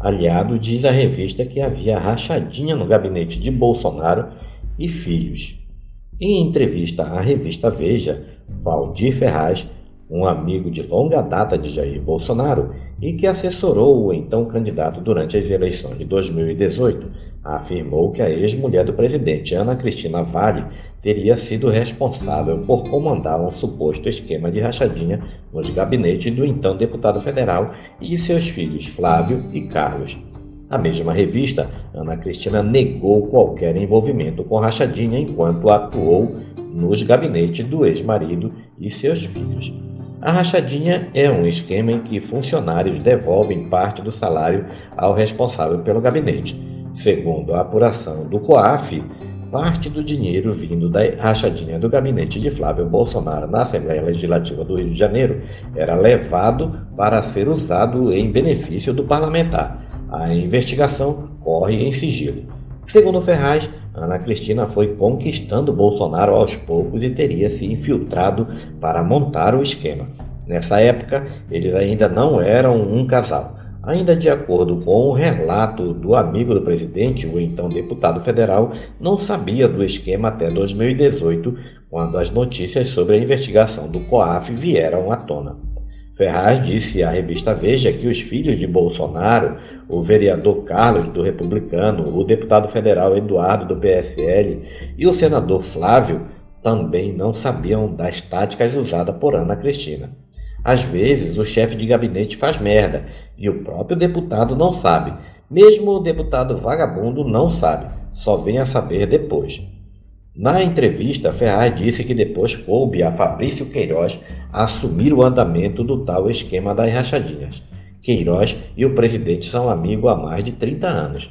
Aliado diz à revista que havia rachadinha no gabinete de Bolsonaro e filhos. Em entrevista à revista Veja, Valdir Ferraz, um amigo de longa data de Jair Bolsonaro e que assessorou o então candidato durante as eleições de 2018, afirmou que a ex-mulher do presidente, Ana Cristina Vale, teria sido responsável por comandar um suposto esquema de rachadinha nos gabinetes do então deputado federal e seus filhos Flávio e Carlos. A mesma revista, Ana Cristina negou qualquer envolvimento com rachadinha enquanto atuou nos gabinetes do ex-marido e seus filhos. A rachadinha é um esquema em que funcionários devolvem parte do salário ao responsável pelo gabinete. Segundo a apuração do COAF, parte do dinheiro vindo da rachadinha do gabinete de Flávio Bolsonaro na Assembleia Legislativa do Rio de Janeiro era levado para ser usado em benefício do parlamentar. A investigação corre em sigilo. Segundo Ferraz, Ana Cristina foi conquistando Bolsonaro aos poucos e teria se infiltrado para montar o esquema. Nessa época, eles ainda não eram um casal. Ainda de acordo com o relato do amigo do presidente, o então deputado federal não sabia do esquema até 2018, quando as notícias sobre a investigação do COAF vieram à tona. Ferraz disse à revista Veja que os filhos de Bolsonaro, o vereador Carlos do Republicano, o deputado federal Eduardo do PSL e o senador Flávio também não sabiam das táticas usadas por Ana Cristina. Às vezes, o chefe de gabinete faz merda e o próprio deputado não sabe. Mesmo o deputado vagabundo não sabe, só vem a saber depois. Na entrevista, Ferraz disse que depois coube a Fabrício Queiroz assumir o andamento do tal esquema das rachadinhas. Queiroz e o presidente são amigos há mais de 30 anos.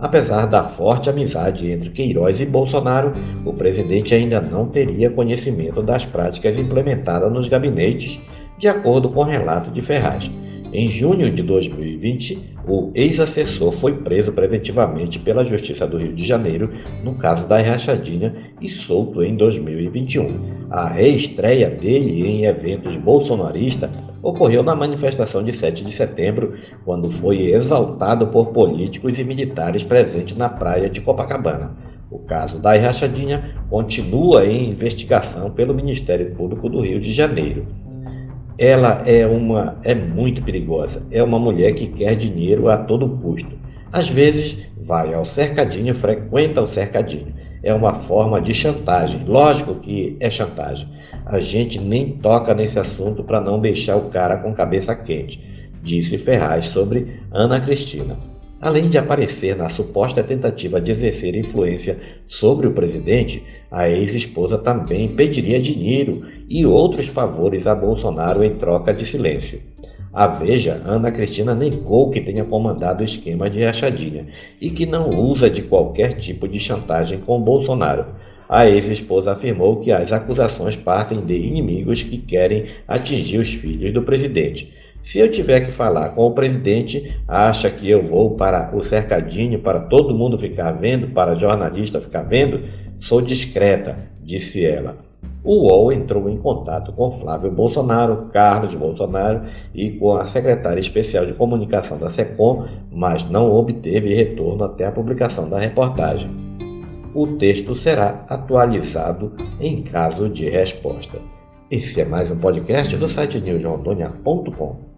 Apesar da forte amizade entre Queiroz e Bolsonaro, o presidente ainda não teria conhecimento das práticas implementadas nos gabinetes, de acordo com o relato de Ferraz. Em junho de 2020, o ex-assessor foi preso preventivamente pela Justiça do Rio de Janeiro no caso da rachadinha e solto em 2021. A reestreia dele em eventos bolsonaristas ocorreu na manifestação de 7 de setembro, quando foi exaltado por políticos e militares presentes na praia de Copacabana. O caso da rachadinha continua em investigação pelo Ministério Público do Rio de Janeiro ela é uma é muito perigosa. É uma mulher que quer dinheiro a todo custo. Às vezes vai ao cercadinho, frequenta o cercadinho. É uma forma de chantagem. Lógico que é chantagem. A gente nem toca nesse assunto para não deixar o cara com cabeça quente, disse Ferraz sobre Ana Cristina. Além de aparecer na suposta tentativa de exercer influência sobre o presidente, a ex-esposa também pediria dinheiro e outros favores a Bolsonaro em troca de silêncio. A Veja, Ana Cristina negou que tenha comandado o esquema de rachadinha e que não usa de qualquer tipo de chantagem com Bolsonaro. A ex-esposa afirmou que as acusações partem de inimigos que querem atingir os filhos do presidente. Se eu tiver que falar com o presidente, acha que eu vou para o cercadinho para todo mundo ficar vendo, para jornalista ficar vendo? Sou discreta, disse ela. O UOL entrou em contato com Flávio Bolsonaro, Carlos Bolsonaro e com a secretária especial de comunicação da SECOM, mas não obteve retorno até a publicação da reportagem. O texto será atualizado em caso de resposta. Esse é mais um podcast do site newsrondônia.com.